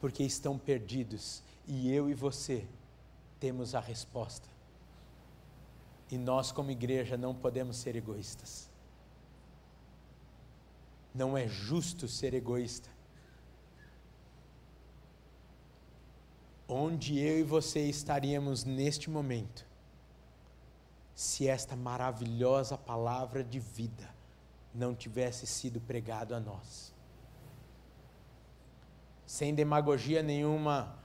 porque estão perdidos, e eu e você temos a resposta. E nós, como igreja, não podemos ser egoístas. Não é justo ser egoísta. Onde eu e você estaríamos neste momento, se esta maravilhosa palavra de vida não tivesse sido pregado a nós? Sem demagogia nenhuma,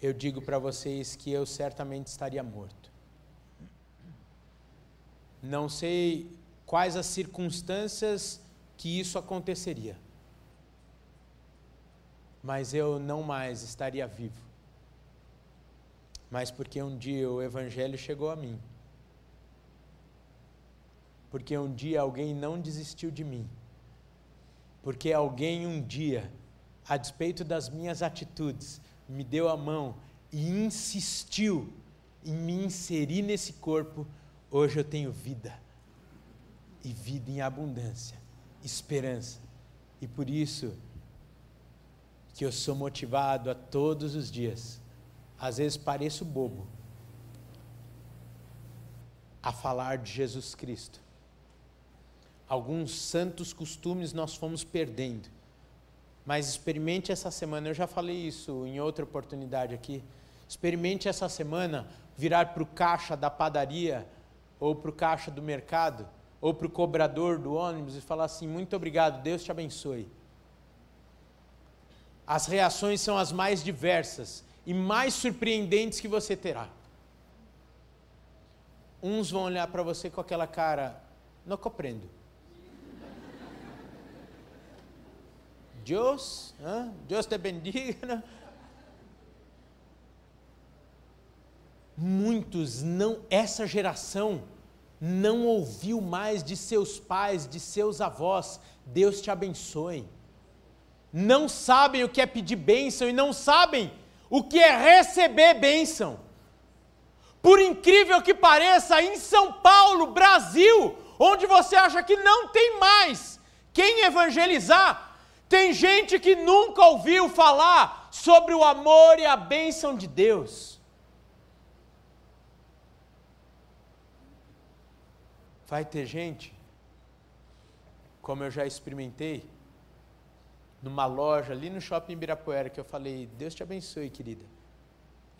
eu digo para vocês que eu certamente estaria morto. Não sei quais as circunstâncias que isso aconteceria. Mas eu não mais estaria vivo. Mas porque um dia o Evangelho chegou a mim. Porque um dia alguém não desistiu de mim. Porque alguém um dia, a despeito das minhas atitudes, me deu a mão e insistiu em me inserir nesse corpo Hoje eu tenho vida, e vida em abundância, esperança, e por isso que eu sou motivado a todos os dias, às vezes pareço bobo, a falar de Jesus Cristo. Alguns santos costumes nós fomos perdendo, mas experimente essa semana, eu já falei isso em outra oportunidade aqui. Experimente essa semana virar para o caixa da padaria ou para o caixa do mercado, ou para o cobrador do ônibus e falar assim: muito obrigado, Deus te abençoe. As reações são as mais diversas e mais surpreendentes que você terá. Uns vão olhar para você com aquela cara, não compreendo. Deus? Deus te bendiga. Muitos não, essa geração não ouviu mais de seus pais, de seus avós, Deus te abençoe. Não sabem o que é pedir bênção e não sabem o que é receber bênção. Por incrível que pareça, em São Paulo, Brasil, onde você acha que não tem mais quem evangelizar, tem gente que nunca ouviu falar sobre o amor e a bênção de Deus. Vai ter gente, como eu já experimentei, numa loja ali no shopping Ibirapuera, que eu falei, Deus te abençoe, querida.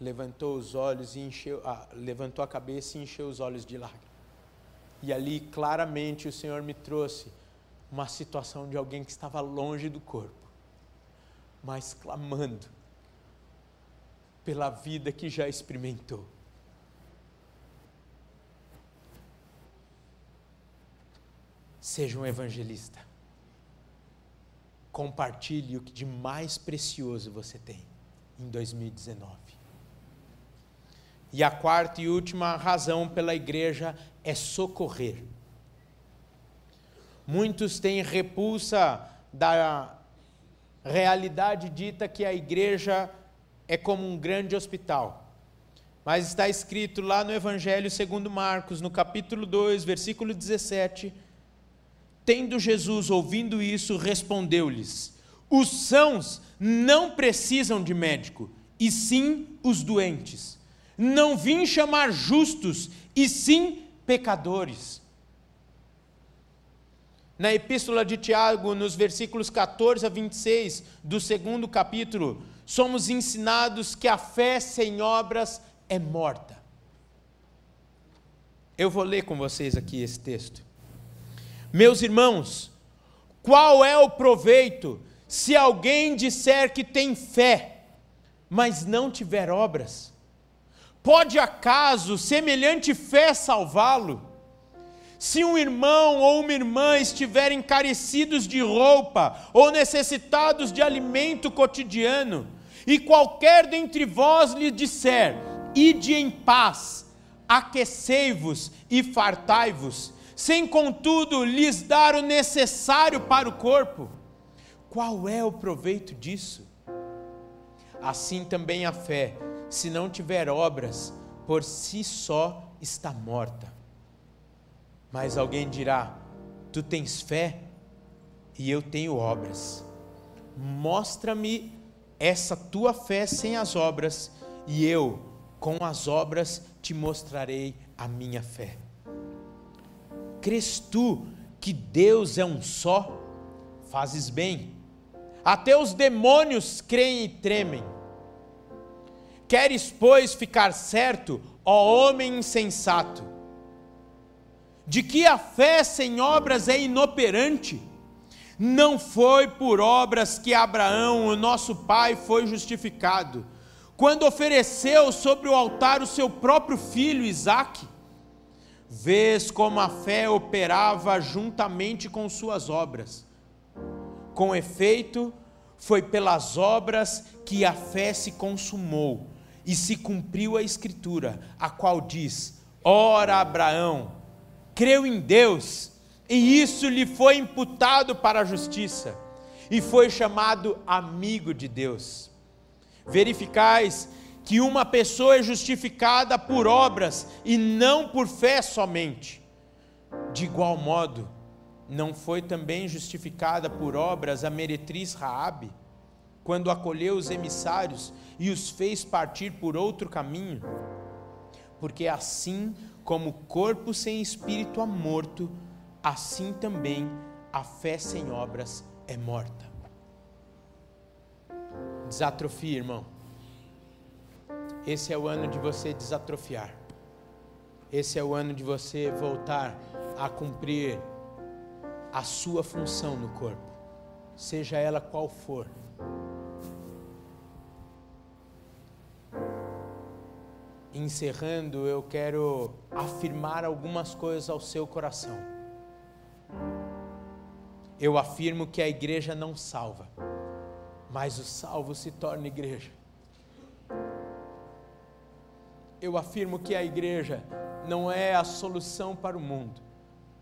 Levantou os olhos e encheu, ah, levantou a cabeça e encheu os olhos de lágrimas. E ali claramente o Senhor me trouxe uma situação de alguém que estava longe do corpo, mas clamando pela vida que já experimentou. Seja um evangelista. Compartilhe o que de mais precioso você tem em 2019. E a quarta e última razão pela igreja é socorrer. Muitos têm repulsa da realidade dita que a igreja é como um grande hospital. Mas está escrito lá no Evangelho segundo Marcos, no capítulo 2, versículo 17, tendo Jesus ouvindo isso, respondeu-lhes: Os sãos não precisam de médico, e sim os doentes. Não vim chamar justos, e sim pecadores. Na epístola de Tiago, nos versículos 14 a 26 do segundo capítulo, somos ensinados que a fé sem obras é morta. Eu vou ler com vocês aqui esse texto. Meus irmãos, qual é o proveito se alguém disser que tem fé, mas não tiver obras? Pode acaso semelhante fé salvá-lo? Se um irmão ou uma irmã estiverem carecidos de roupa ou necessitados de alimento cotidiano, e qualquer dentre vós lhe disser: Ide em paz, aquecei-vos e fartai-vos, sem contudo lhes dar o necessário para o corpo. Qual é o proveito disso? Assim também a fé, se não tiver obras, por si só está morta. Mas alguém dirá: Tu tens fé e eu tenho obras. Mostra-me essa tua fé sem as obras, e eu, com as obras te mostrarei a minha fé. Crês tu que Deus é um só? Fazes bem. Até os demônios creem e tremem. Queres, pois, ficar certo, ó homem insensato, de que a fé sem obras é inoperante? Não foi por obras que Abraão, o nosso pai, foi justificado quando ofereceu sobre o altar o seu próprio filho Isaque, vês como a fé operava juntamente com suas obras. Com efeito, foi pelas obras que a fé se consumou e se cumpriu a Escritura, a qual diz: Ora, Abraão creu em Deus, e isso lhe foi imputado para a justiça, e foi chamado amigo de Deus verificais que uma pessoa é justificada por obras e não por fé somente. De igual modo, não foi também justificada por obras a meretriz Raabe, quando acolheu os emissários e os fez partir por outro caminho? Porque assim como o corpo sem espírito é morto, assim também a fé sem obras é morta. Desatrofia, irmão. Esse é o ano de você desatrofiar. Esse é o ano de você voltar a cumprir a sua função no corpo, seja ela qual for. Encerrando, eu quero afirmar algumas coisas ao seu coração. Eu afirmo que a igreja não salva mas o salvo se torna igreja. Eu afirmo que a igreja não é a solução para o mundo,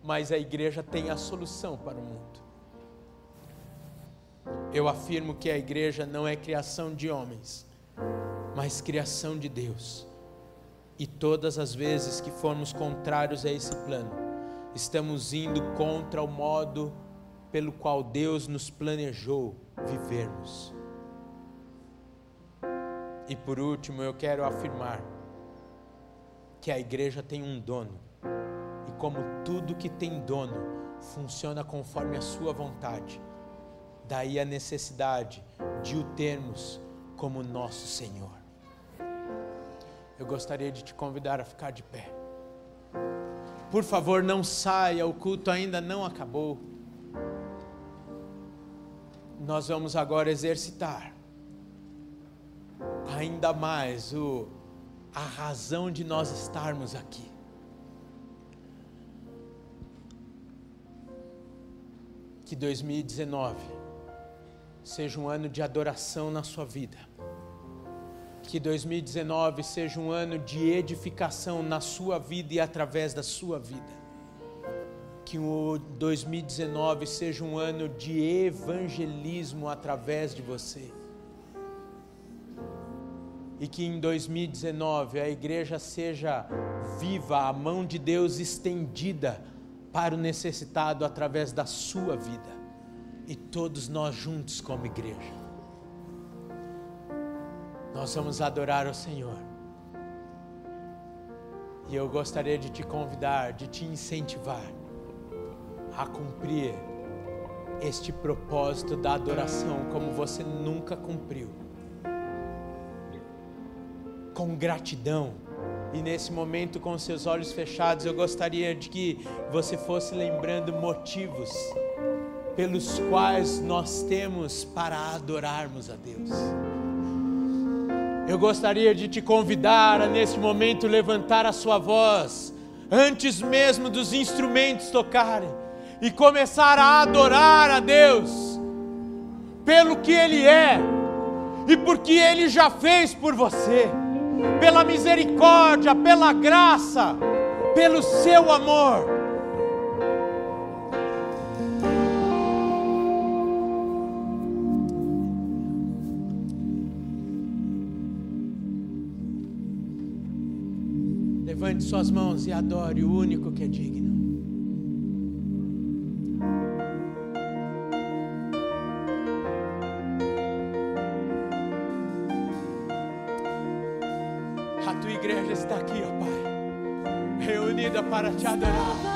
mas a igreja tem a solução para o mundo. Eu afirmo que a igreja não é criação de homens, mas criação de Deus. E todas as vezes que formos contrários a esse plano, estamos indo contra o modo pelo qual Deus nos planejou vivermos. E por último, eu quero afirmar que a igreja tem um dono, e como tudo que tem dono funciona conforme a sua vontade, daí a necessidade de o termos como nosso Senhor. Eu gostaria de te convidar a ficar de pé. Por favor, não saia, o culto ainda não acabou nós vamos agora exercitar ainda mais o, a razão de nós estarmos aqui. Que 2019 seja um ano de adoração na sua vida. Que 2019 seja um ano de edificação na sua vida e através da sua vida. Que o 2019 seja um ano de evangelismo através de você. E que em 2019 a igreja seja viva, a mão de Deus estendida para o necessitado através da sua vida. E todos nós juntos como igreja. Nós vamos adorar o Senhor. E eu gostaria de te convidar, de te incentivar a cumprir este propósito da adoração como você nunca cumpriu. Com gratidão. E nesse momento, com seus olhos fechados, eu gostaria de que você fosse lembrando motivos pelos quais nós temos para adorarmos a Deus. Eu gostaria de te convidar a nesse momento levantar a sua voz, antes mesmo dos instrumentos tocarem, e começar a adorar a Deus, pelo que Ele é e por que Ele já fez por você, pela misericórdia, pela graça, pelo seu amor. Levante suas mãos e adore o único que é digno. Para te adorar.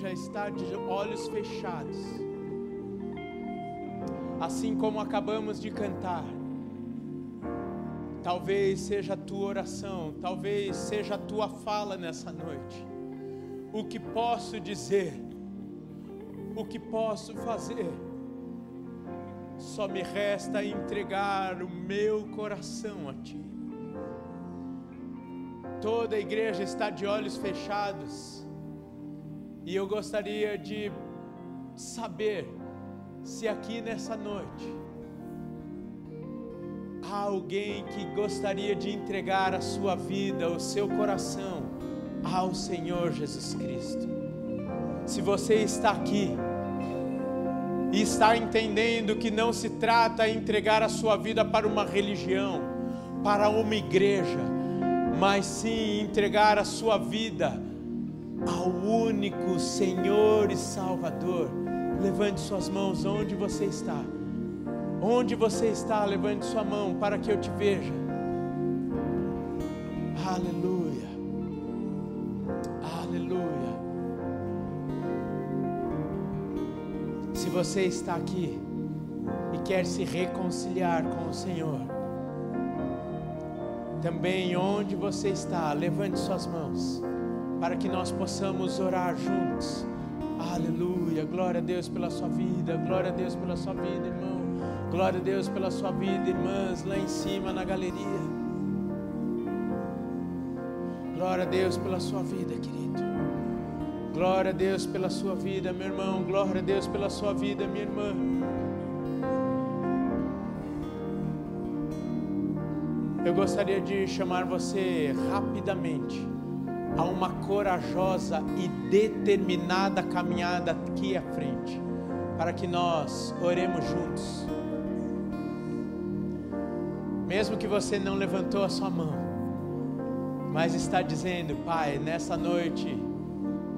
Igreja está de olhos fechados, assim como acabamos de cantar, talvez seja a tua oração, talvez seja a tua fala nessa noite. O que posso dizer? O que posso fazer? Só me resta entregar o meu coração a ti. Toda a igreja está de olhos fechados. E eu gostaria de saber se aqui nessa noite há alguém que gostaria de entregar a sua vida, o seu coração ao Senhor Jesus Cristo. Se você está aqui e está entendendo que não se trata de entregar a sua vida para uma religião, para uma igreja, mas sim entregar a sua vida ao único Senhor e Salvador. Levante suas mãos onde você está. Onde você está, levante sua mão para que eu te veja. Aleluia. Aleluia. Se você está aqui e quer se reconciliar com o Senhor, também onde você está, levante suas mãos, para que nós possamos orar juntos. Aleluia, glória a Deus pela sua vida, glória a Deus pela sua vida, irmão. Glória a Deus pela sua vida, irmãs, lá em cima na galeria. Glória a Deus pela sua vida, querido. Glória a Deus pela sua vida, meu irmão. Glória a Deus pela sua vida, minha irmã. Eu gostaria de chamar você rapidamente a uma corajosa e determinada caminhada aqui à frente, para que nós oremos juntos. Mesmo que você não levantou a sua mão, mas está dizendo, Pai, nessa noite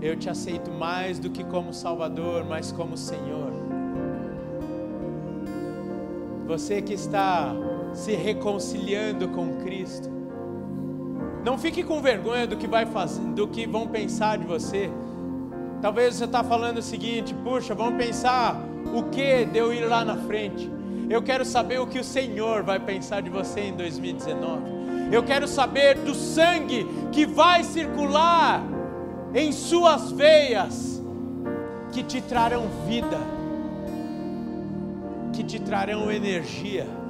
eu te aceito mais do que como Salvador, mas como Senhor. Você que está se reconciliando com Cristo. Não fique com vergonha do que vai fazer, do que vão pensar de você. Talvez você está falando o seguinte: puxa, vão pensar o que de eu ir lá na frente. Eu quero saber o que o Senhor vai pensar de você em 2019. Eu quero saber do sangue que vai circular em suas veias, que te trarão vida, que te trarão energia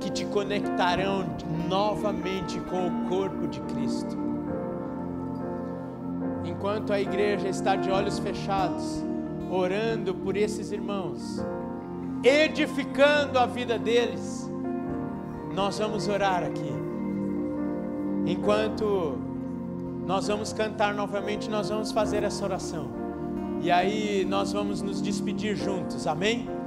que te conectarão novamente com o corpo de Cristo. Enquanto a igreja está de olhos fechados, orando por esses irmãos, edificando a vida deles, nós vamos orar aqui. Enquanto nós vamos cantar novamente, nós vamos fazer essa oração. E aí nós vamos nos despedir juntos, amém?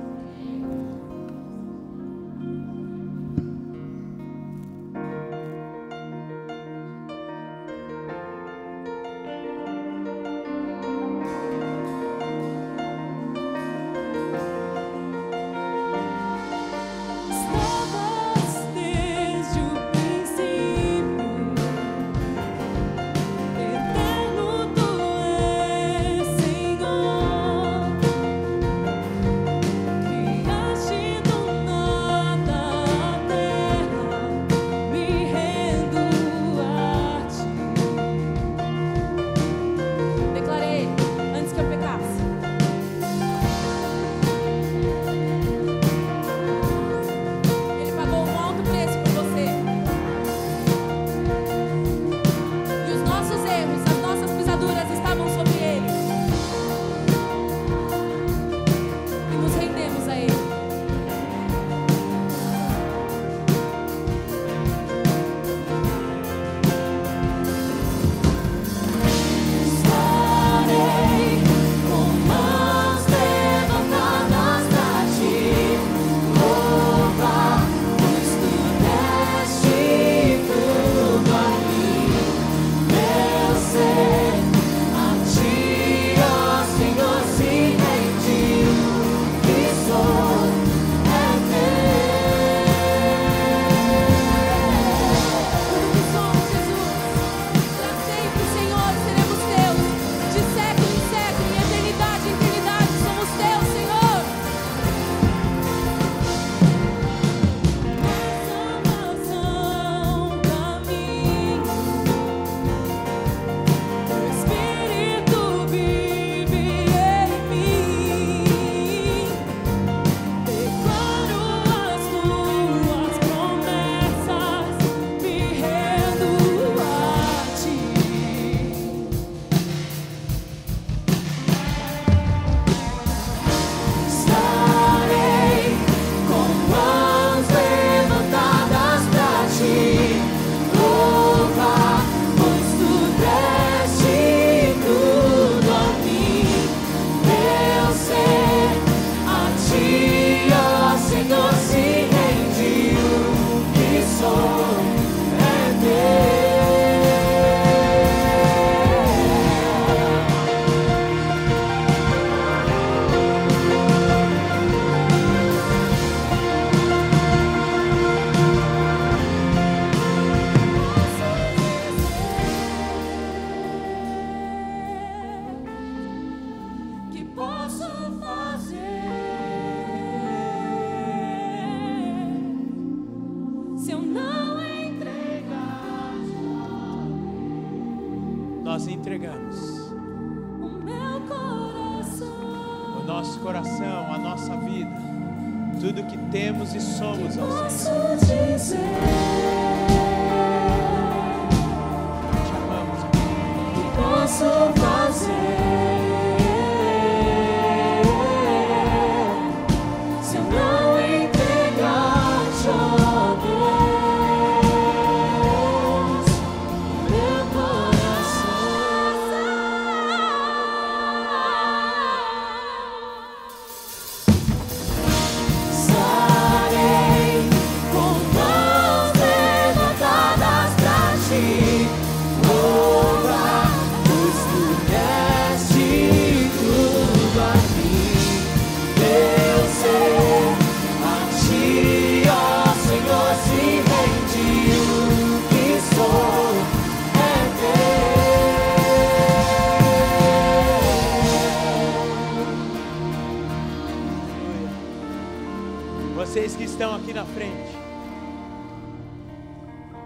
Vocês que estão aqui na frente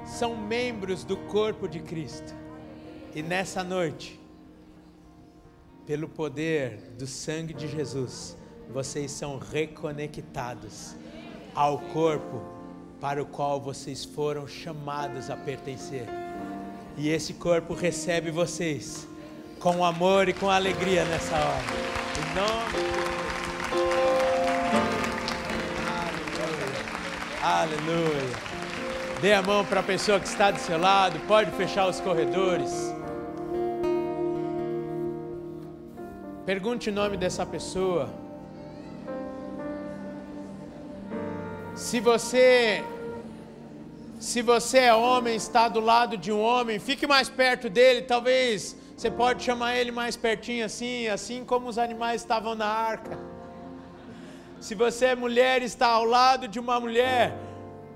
são membros do corpo de Cristo. E nessa noite, pelo poder do sangue de Jesus, vocês são reconectados ao corpo para o qual vocês foram chamados a pertencer. E esse corpo recebe vocês com amor e com alegria nessa hora. Em nome de Jesus. Aleluia. Dê a mão para a pessoa que está do seu lado, pode fechar os corredores. Pergunte o nome dessa pessoa. Se você se você é homem, está do lado de um homem, fique mais perto dele, talvez você pode chamar ele mais pertinho assim, assim como os animais estavam na arca. Se você é mulher e está ao lado de uma mulher,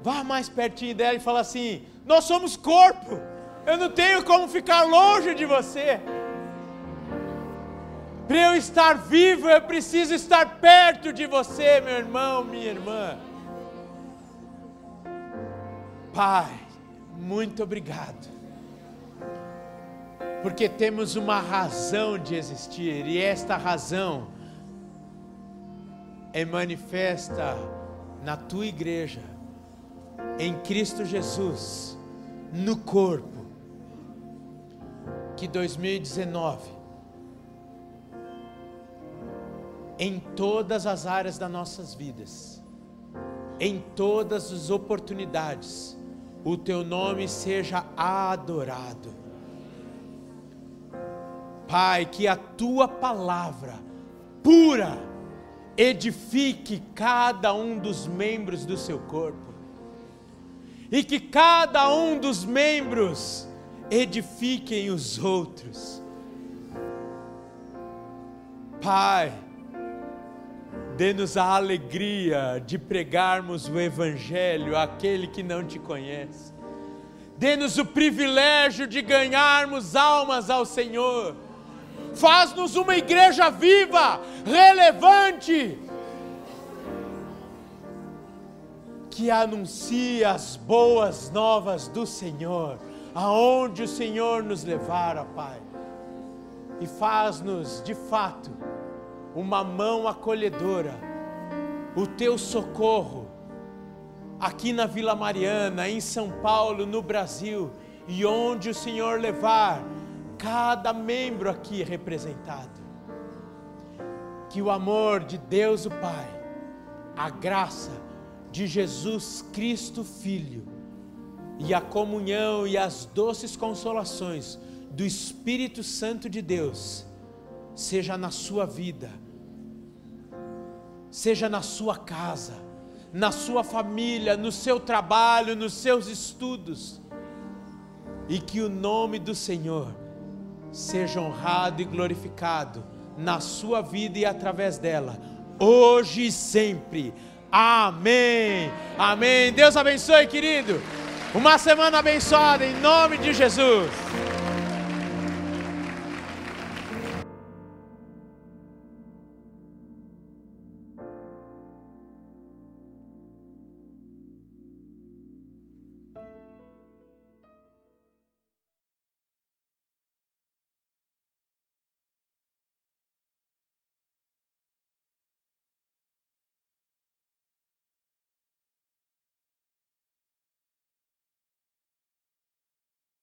vá mais pertinho dela e fala assim: Nós somos corpo. Eu não tenho como ficar longe de você. Para eu estar vivo, eu preciso estar perto de você, meu irmão, minha irmã. Pai, muito obrigado. Porque temos uma razão de existir, e esta razão é manifesta na tua igreja, em Cristo Jesus, no corpo. Que 2019, em todas as áreas das nossas vidas, em todas as oportunidades, o teu nome seja adorado. Pai, que a tua palavra pura edifique cada um dos membros do seu corpo, e que cada um dos membros edifiquem os outros. Pai, dê-nos a alegria de pregarmos o Evangelho àquele que não te conhece. Dê-nos o privilégio de ganharmos almas ao Senhor. Faz-nos uma igreja viva, relevante, que anuncia as boas novas do Senhor, aonde o Senhor nos levar, ó Pai. E faz-nos, de fato, uma mão acolhedora, o teu socorro, aqui na Vila Mariana, em São Paulo, no Brasil, e onde o Senhor levar cada membro aqui representado. Que o amor de Deus o Pai, a graça de Jesus Cristo Filho, e a comunhão e as doces consolações do Espírito Santo de Deus, seja na sua vida, seja na sua casa, na sua família, no seu trabalho, nos seus estudos, e que o nome do Senhor seja honrado e glorificado na sua vida e através dela, hoje e sempre. Amém. Amém. Deus abençoe, querido. Uma semana abençoada em nome de Jesus.